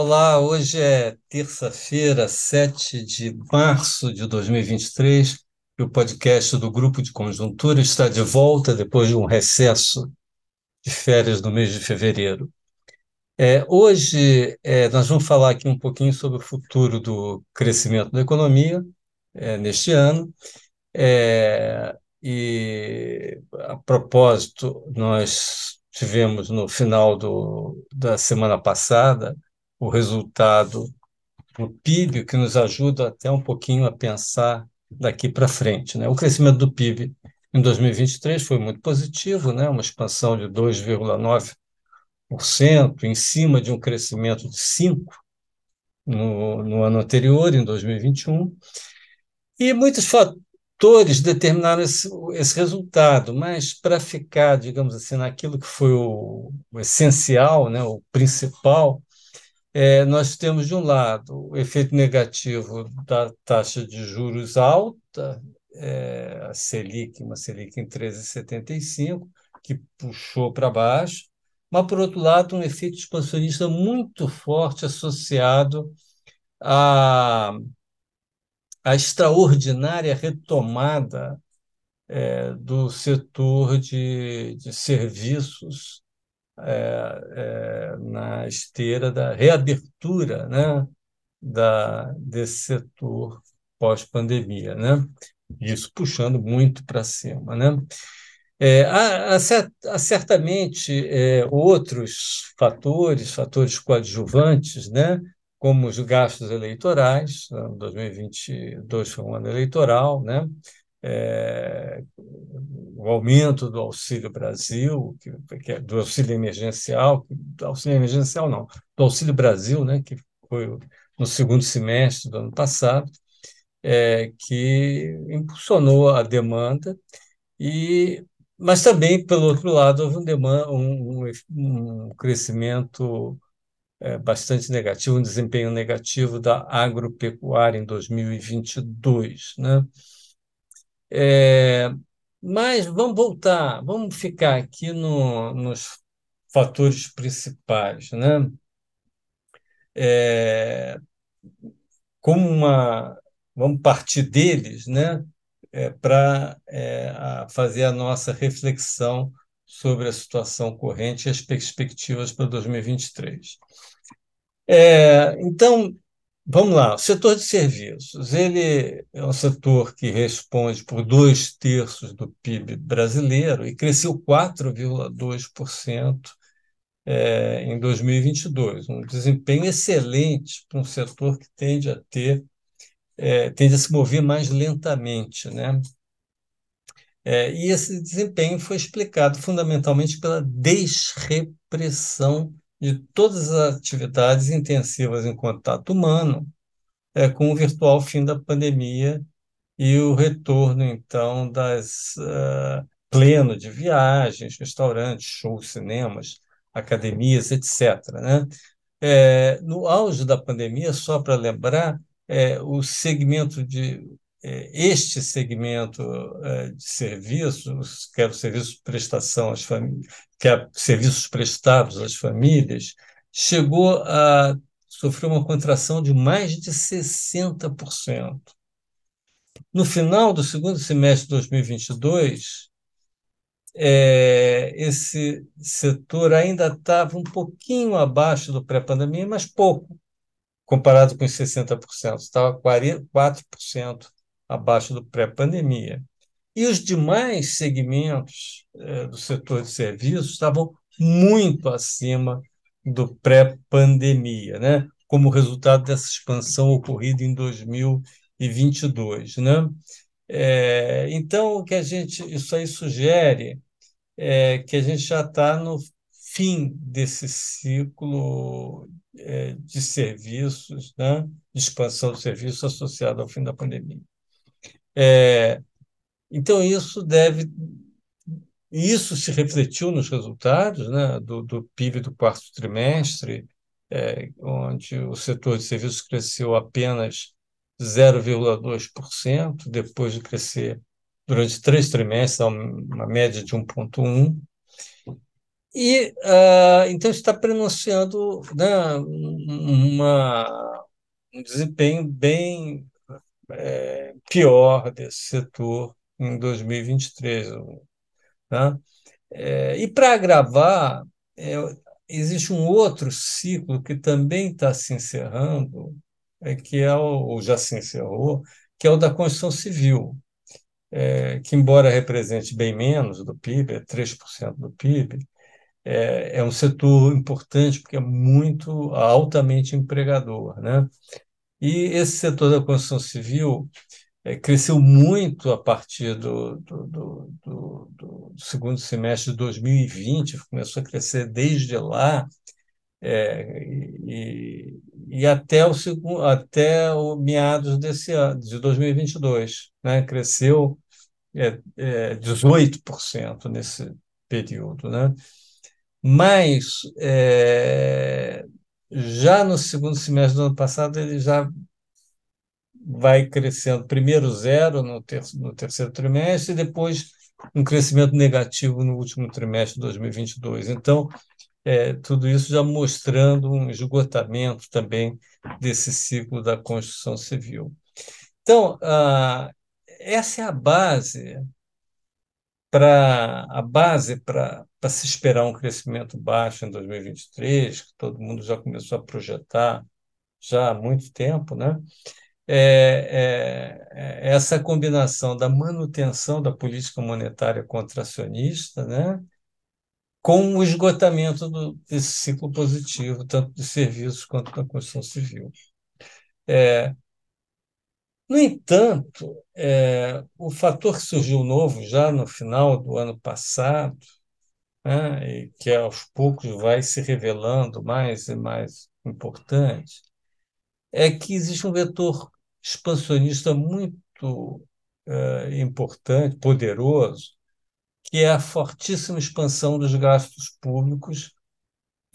Olá, hoje é terça-feira, 7 de março de 2023, e o podcast do Grupo de Conjuntura está de volta depois de um recesso de férias no mês de fevereiro. É, hoje é, nós vamos falar aqui um pouquinho sobre o futuro do crescimento da economia é, neste ano. É, e, a propósito, nós tivemos no final do, da semana passada o resultado do PIB, que nos ajuda até um pouquinho a pensar daqui para frente. Né? O crescimento do PIB em 2023 foi muito positivo, né? uma expansão de 2,9%, em cima de um crescimento de 5% no, no ano anterior, em 2021. E muitos fatores determinaram esse, esse resultado, mas para ficar, digamos assim, naquilo que foi o, o essencial, né, o principal, é, nós temos, de um lado, o efeito negativo da taxa de juros alta, é, a Selic, uma Selic em 13,75, que puxou para baixo, mas, por outro lado, um efeito expansionista muito forte associado à, à extraordinária retomada é, do setor de, de serviços é, é, na esteira da reabertura né, da, desse setor pós-pandemia, né? Isso puxando muito para cima, né? É, há, há, certamente é, outros fatores, fatores coadjuvantes, né? como os gastos eleitorais, 2022 foi um ano eleitoral, né? É, o aumento do Auxílio Brasil, que, que é do auxílio emergencial, do auxílio emergencial não, do Auxílio Brasil, né, que foi no segundo semestre do ano passado, é, que impulsionou a demanda, e, mas também, pelo outro lado, houve um, demanda, um, um, um crescimento é, bastante negativo, um desempenho negativo da agropecuária em 2022. Né? É, mas vamos voltar, vamos ficar aqui no, nos fatores principais, né? É, como uma, vamos partir deles, né? É, para é, fazer a nossa reflexão sobre a situação corrente e as perspectivas para 2023. É, então, Vamos lá, o setor de serviços, ele é um setor que responde por dois terços do PIB brasileiro e cresceu 4,2% é, em 2022, um desempenho excelente para um setor que tende a ter, é, tende a se mover mais lentamente, né? É, e esse desempenho foi explicado fundamentalmente pela desrepressão de todas as atividades intensivas em contato humano, é, com o virtual fim da pandemia e o retorno, então, das uh, pleno de viagens, restaurantes, shows, cinemas, academias, etc. Né? É, no auge da pandemia, só para lembrar, é, o segmento de este segmento é, de serviços, que é o serviço de prestação às famílias, que é serviços prestados às famílias, chegou a sofrer uma contração de mais de 60%. No final do segundo semestre de 2022, é, esse setor ainda estava um pouquinho abaixo do pré-pandemia, mas pouco, comparado com os 60%, estava 4% abaixo do pré-pandemia. E os demais segmentos eh, do setor de serviços estavam muito acima do pré-pandemia, né? como resultado dessa expansão ocorrida em 2022. Né? É, então, o que a gente, isso aí sugere é que a gente já está no fim desse ciclo é, de serviços, né? de expansão de serviços associado ao fim da pandemia. É, então, isso deve. Isso se refletiu nos resultados né, do, do PIB do quarto trimestre, é, onde o setor de serviços cresceu apenas 0,2%, depois de crescer durante três trimestres, uma média de 1,1%. E uh, então está prenunciando né, uma, um desempenho bem é, pior desse setor em 2023. Né? É, e para agravar, é, existe um outro ciclo que também está se encerrando, é, que é o, ou já se encerrou, que é o da construção civil, é, que, embora represente bem menos do PIB, é 3% do PIB, é, é um setor importante porque é muito altamente empregador. Né? E esse setor da construção civil é, cresceu muito a partir do, do, do, do, do segundo semestre de 2020, começou a crescer desde lá, é, e, e até o segundo, até o meados desse ano, de 2022, né? Cresceu é, é, 18% nesse período, né? Mas é, já no segundo semestre do ano passado ele já vai crescendo, primeiro zero no, ter, no terceiro trimestre e depois um crescimento negativo no último trimestre de 2022. Então, é, tudo isso já mostrando um esgotamento também desse ciclo da construção civil. Então, ah, essa é a base para a base para se esperar um crescimento baixo em 2023, que todo mundo já começou a projetar já há muito tempo, né? É, é, é essa combinação da manutenção da política monetária contracionista, né? com o esgotamento do, desse ciclo positivo, tanto de serviços quanto da construção civil. É, no entanto, é, o fator que surgiu novo já no final do ano passado, né, e que aos poucos vai se revelando mais e mais importante, é que existe um vetor expansionista muito é, importante, poderoso, que é a fortíssima expansão dos gastos públicos,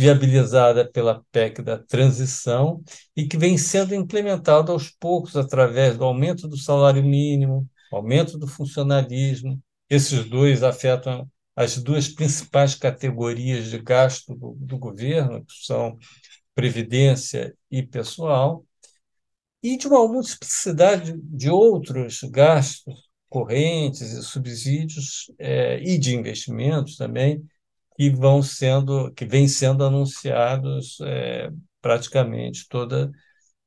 viabilizada pela PEC da transição e que vem sendo implementada aos poucos através do aumento do salário mínimo, aumento do funcionalismo. Esses dois afetam as duas principais categorias de gasto do, do governo, que são previdência e pessoal, e de uma multiplicidade de outros gastos correntes e subsídios é, e de investimentos também que vão sendo que vêm sendo anunciados é, praticamente toda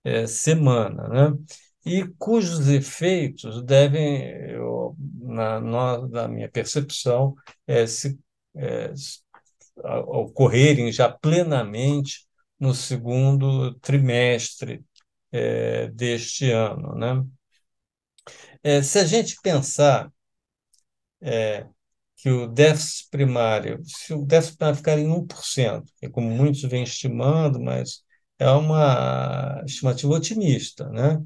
é, semana, né? E cujos efeitos devem, eu, na, na, minha percepção, é, se, é, ocorrerem já plenamente no segundo trimestre é, deste ano, né? É, se a gente pensar é, que o déficit primário, se o déficit primário ficar em 1%, que é como muitos vêm estimando, mas é uma estimativa otimista, né?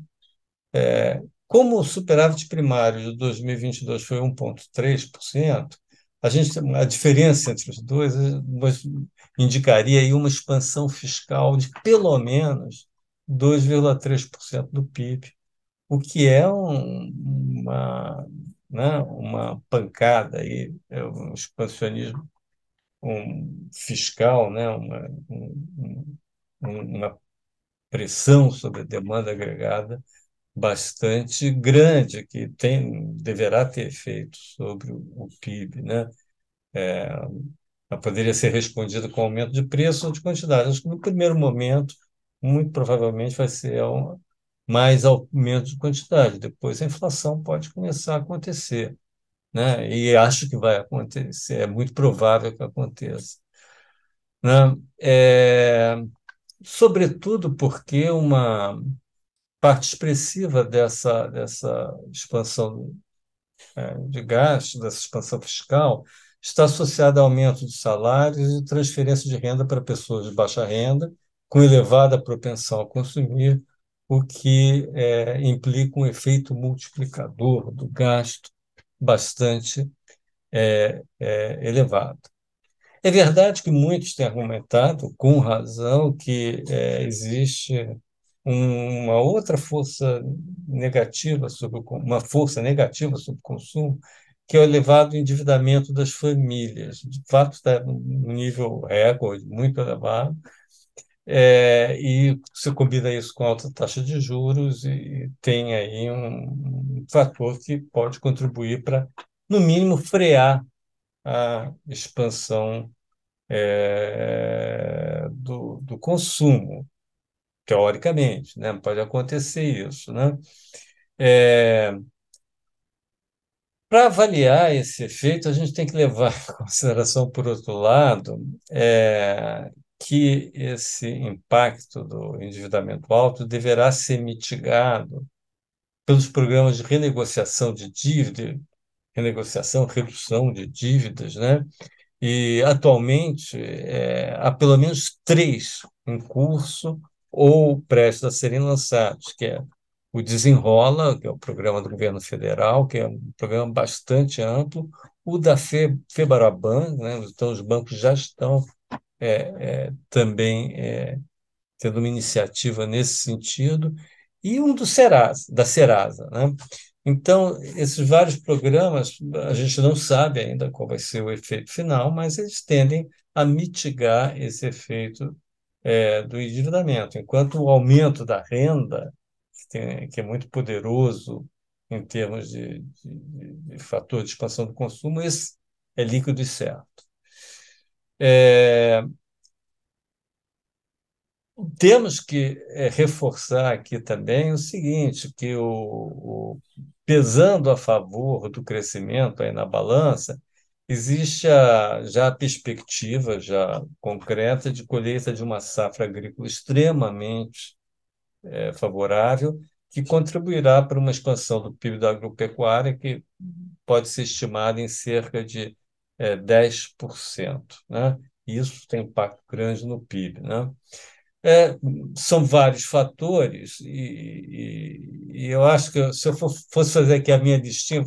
É, como o superávit primário de 2022 foi 1,3%, a, gente, a diferença entre os dois indicaria aí uma expansão fiscal de pelo menos 2,3% do PIB o que é um, uma, né, uma pancada aí, é um expansionismo um fiscal, né, uma, um, uma pressão sobre a demanda agregada bastante grande, que tem, deverá ter efeito sobre o, PIB. Né? É, poderia ser respondida com aumento de preço ou de quantidade. Acho que no primeiro momento, muito provavelmente vai ser mais aumento de quantidade. Depois a inflação pode começar a acontecer, né? E acho que vai acontecer, é muito provável que aconteça. Né? É, sobretudo porque uma parte expressiva dessa, dessa expansão é, de gastos, dessa expansão fiscal, está associada a aumento de salários e transferência de renda para pessoas de baixa renda, com elevada propensão a consumir, o que é, implica um efeito multiplicador do gasto bastante é, é, elevado. É verdade que muitos têm argumentado, com razão, que é, existe uma outra força negativa sobre uma força negativa sobre o consumo, que é o elevado endividamento das famílias. De fato, está num nível recorde, muito elevado, é, e você combina isso com alta taxa de juros e tem aí um, um fator que pode contribuir para, no mínimo, frear a expansão é, do, do consumo, teoricamente, né? Pode acontecer isso, né? É, para avaliar esse efeito, a gente tem que levar em consideração, por outro lado, é, que esse impacto do endividamento alto deverá ser mitigado pelos programas de renegociação de dívida, renegociação, redução de dívidas, né? E atualmente é, há pelo menos três em curso ou prestes a serem lançados, que é o Desenrola, que é o programa do governo federal, que é um programa bastante amplo, o da Fe, Febaraban, né? então os bancos já estão é, é, também é, tendo uma iniciativa nesse sentido, e um do Serasa, da Serasa. Né? Então, esses vários programas, a gente não sabe ainda qual vai ser o efeito final, mas eles tendem a mitigar esse efeito é, do endividamento, enquanto o aumento da renda, que, tem, que é muito poderoso em termos de, de, de, fator de expansão do consumo, esse é líquido e certo. É, temos que é, reforçar aqui também o seguinte, que o, o, pesando a favor do crescimento aí na balança, existe a, já a perspectiva já concreta de colheita de uma safra agrícola extremamente é, favorável, que contribuirá para uma expansão do PIB da agropecuária que pode ser estimada em cerca de é, 10%. Né? Isso tem impacto grande no PIB. Né? É, são vários fatores, e, e, e, eu acho que se eu fosse fazer aqui a minha listinha,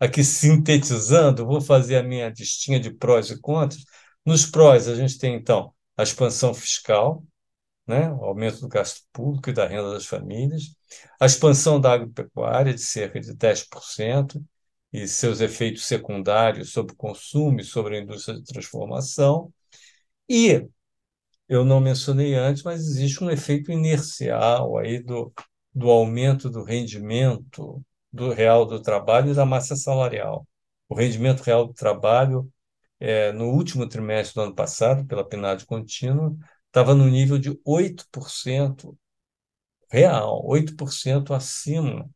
aqui sintetizando, vou fazer a minha listinha de prós e contras. Nos prós, a gente tem, então, a expansão fiscal, né? o aumento do gasto público e da renda das famílias, a expansão da agropecuária de cerca de 10%, e seus efeitos secundários sobre o consumo e sobre a indústria de transformação, e eu não mencionei antes, mas existe um efeito inercial aí do, do aumento do rendimento do real do trabalho e da massa salarial. O rendimento real do trabalho, é, no último trimestre do ano passado, pela PNAD contínua, estava no nível de 8% real, 8% acima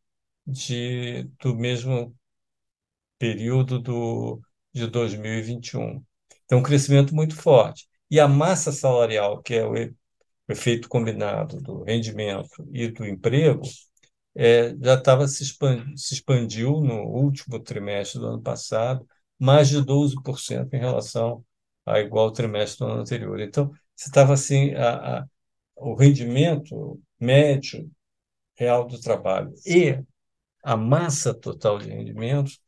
de, do mesmo período do, de 2021. Então, um crescimento muito forte. E a massa salarial, que é o efeito combinado do rendimento e do emprego, é, já estava se, expand, se expandiu no último trimestre do ano passado, mais de 12% em relação ao igual trimestre do ano anterior. Então, você estava assim, a, a, o rendimento médio real do trabalho e a massa total de rendimentos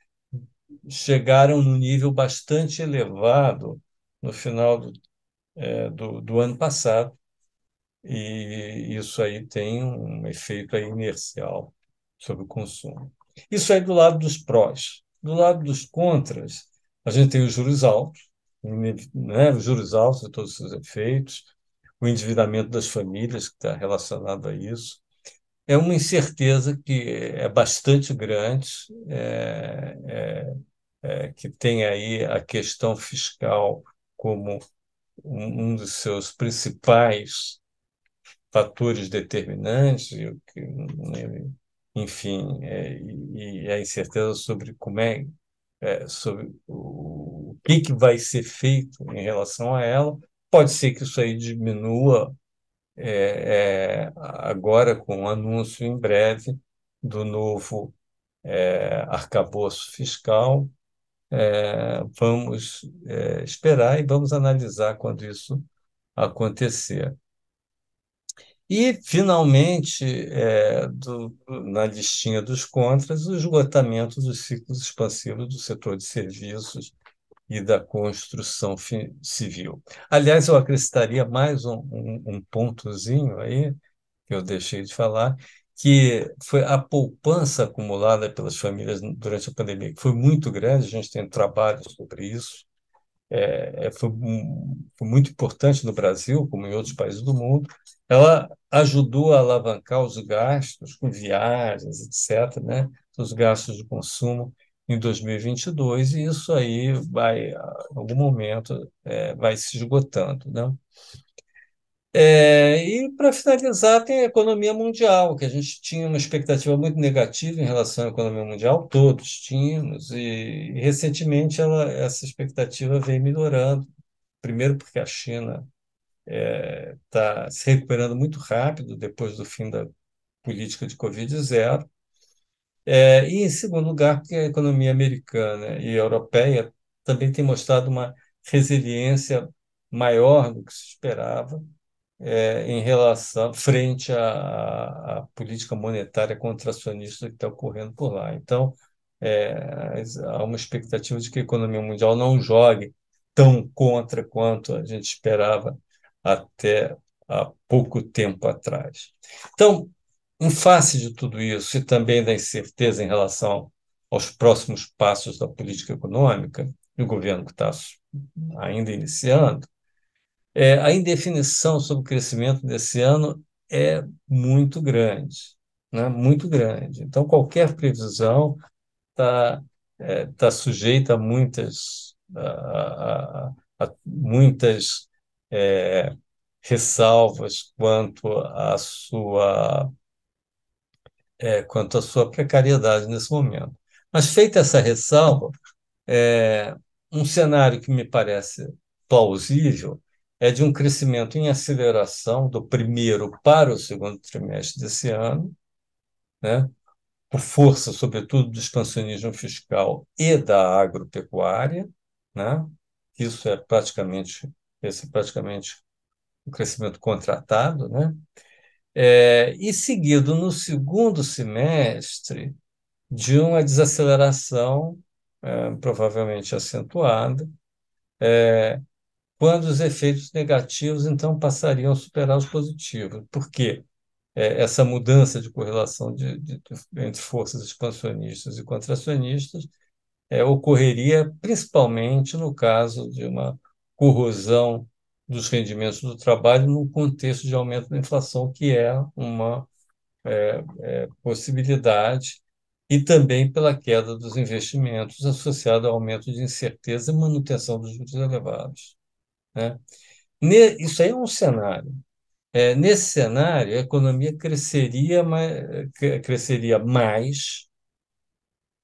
chegaram num nível bastante elevado no final do é, do, do ano passado, e isso aí tem um efeito aí inercial sobre o consumo. Isso aí do lado dos prós. Do lado dos contras, a gente tem os juros altos, né? os juros altos e todos os seus efeitos, o endividamento das famílias, que está relacionado a isso. É uma incerteza que é bastante grande, é, é, é, que tem aí a questão fiscal como um, dos seus principais fatores determinantes, né, enfim, é, e a incerteza sobre como é, é sobre o, o que, que vai ser feito em relação a ela. Pode ser que isso aí diminua é, é, agora com o anúncio em breve do novo é, arcabouço fiscal, é, vamos é, esperar e vamos analisar quando isso acontecer. E, finalmente, é, do, na listinha dos contras, o esgotamento dos ciclos expansivos do setor de serviços e da construção civil. Aliás, eu acrescentaria mais um, um, um pontozinho aí, que eu deixei de falar, que foi a poupança acumulada pelas famílias durante a pandemia, que foi muito grande, a gente tem trabalho sobre isso, é, é foi, foi, muito importante no Brasil, como em outros países do mundo, ela ajudou a alavancar os gastos com viagens, etc., né? os gastos de consumo em 2022, e isso aí vai, em algum momento, é, vai se esgotando. Né? É, e, para finalizar, tem a economia mundial, que a gente tinha uma expectativa muito negativa em relação à economia mundial, todos tínhamos, e, recentemente ela, essa expectativa vem melhorando. Primeiro, porque a China está é, se recuperando muito rápido depois do fim da política de Covid zero. É, e, em segundo lugar, porque a economia americana e europeia também tem mostrado uma resiliência maior do que se esperava é, em relação frente à, à, política monetária contracionista que está ocorrendo por lá. Então, é, há uma expectativa de que a economia mundial não jogue tão contra quanto a gente esperava até há pouco tempo atrás. Então, em face de tudo isso e também da incerteza em relação aos próximos passos da política econômica, do governo que está ainda iniciando, é, a indefinição sobre o crescimento desse ano é muito grande, né? muito grande. Então, qualquer previsão está é, tá sujeita a muitas, a, a, a muitas é, ressalvas quanto à sua é, quanto à sua precariedade nesse momento. Mas feita essa ressalva, é, um cenário que me parece plausível é de um crescimento em aceleração do primeiro para o segundo trimestre desse ano, né? por força, sobretudo, do expansionismo fiscal e da agropecuária. Né? Isso é praticamente, esse é praticamente o crescimento contratado, né? É, e seguido no segundo semestre de uma desaceleração é, provavelmente acentuada, é, quando os efeitos negativos então passariam a superar os positivos. Por quê? É, essa mudança de correlação de, de, de, entre forças expansionistas e contracionistas é, ocorreria principalmente no caso de uma corrosão dos rendimentos do trabalho num contexto de aumento da inflação, que é uma é, é, possibilidade, e também pela queda dos investimentos associada ao aumento de incerteza e manutenção dos juros elevados. Né? Isso aí é um cenário. É, nesse cenário, a economia cresceria mais, cresceria mais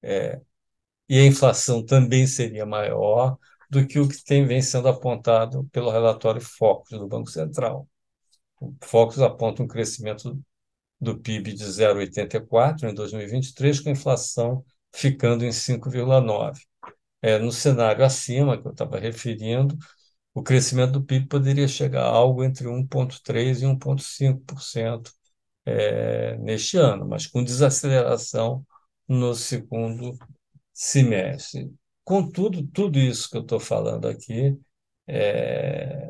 é, e a inflação também seria maior do que o que tem, vem sendo apontado pelo relatório Focus do Banco Central. O Focus aponta um crescimento do PIB de 0,84 em 2023, com a inflação ficando em 5,9. É, no cenário acima, que eu estava referindo, o crescimento do PIB poderia chegar a algo entre 1,3% e 1,5% é, neste ano, mas com desaceleração no segundo semestre. Contudo, tudo isso que eu estou falando aqui está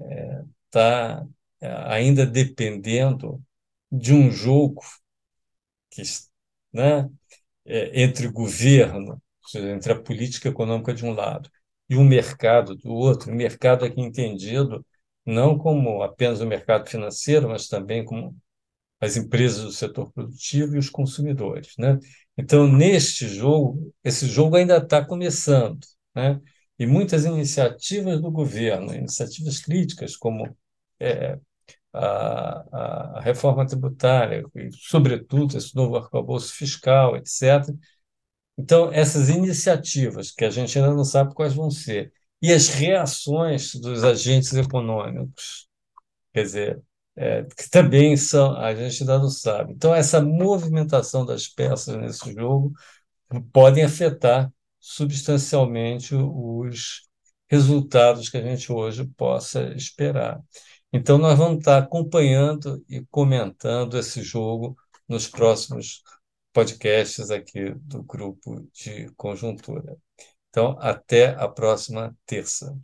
é, tá ainda dependendo de um jogo que, né, é, entre governo, seja, entre a política econômica de um lado e o mercado do outro, o mercado aqui entendido não como apenas o mercado financeiro, mas também como as empresas do setor produtivo e os consumidores. Né? Então, neste jogo, esse jogo ainda está começando. Né? E muitas iniciativas do governo, iniciativas críticas, como é, a, a, reforma tributária, e, sobretudo, esse novo arcabouço fiscal, etc., então, essas iniciativas, que a gente ainda não sabe quais vão ser, e as reações dos agentes econômicos, quer dizer, é, que também são, a gente ainda não sabe. Então, essa movimentação das peças nesse jogo podem afetar substancialmente os resultados que a gente hoje possa esperar. Então, nós vamos estar acompanhando e comentando esse jogo nos próximos podcasts aqui do grupo de conjuntura. Então, até a próxima terça.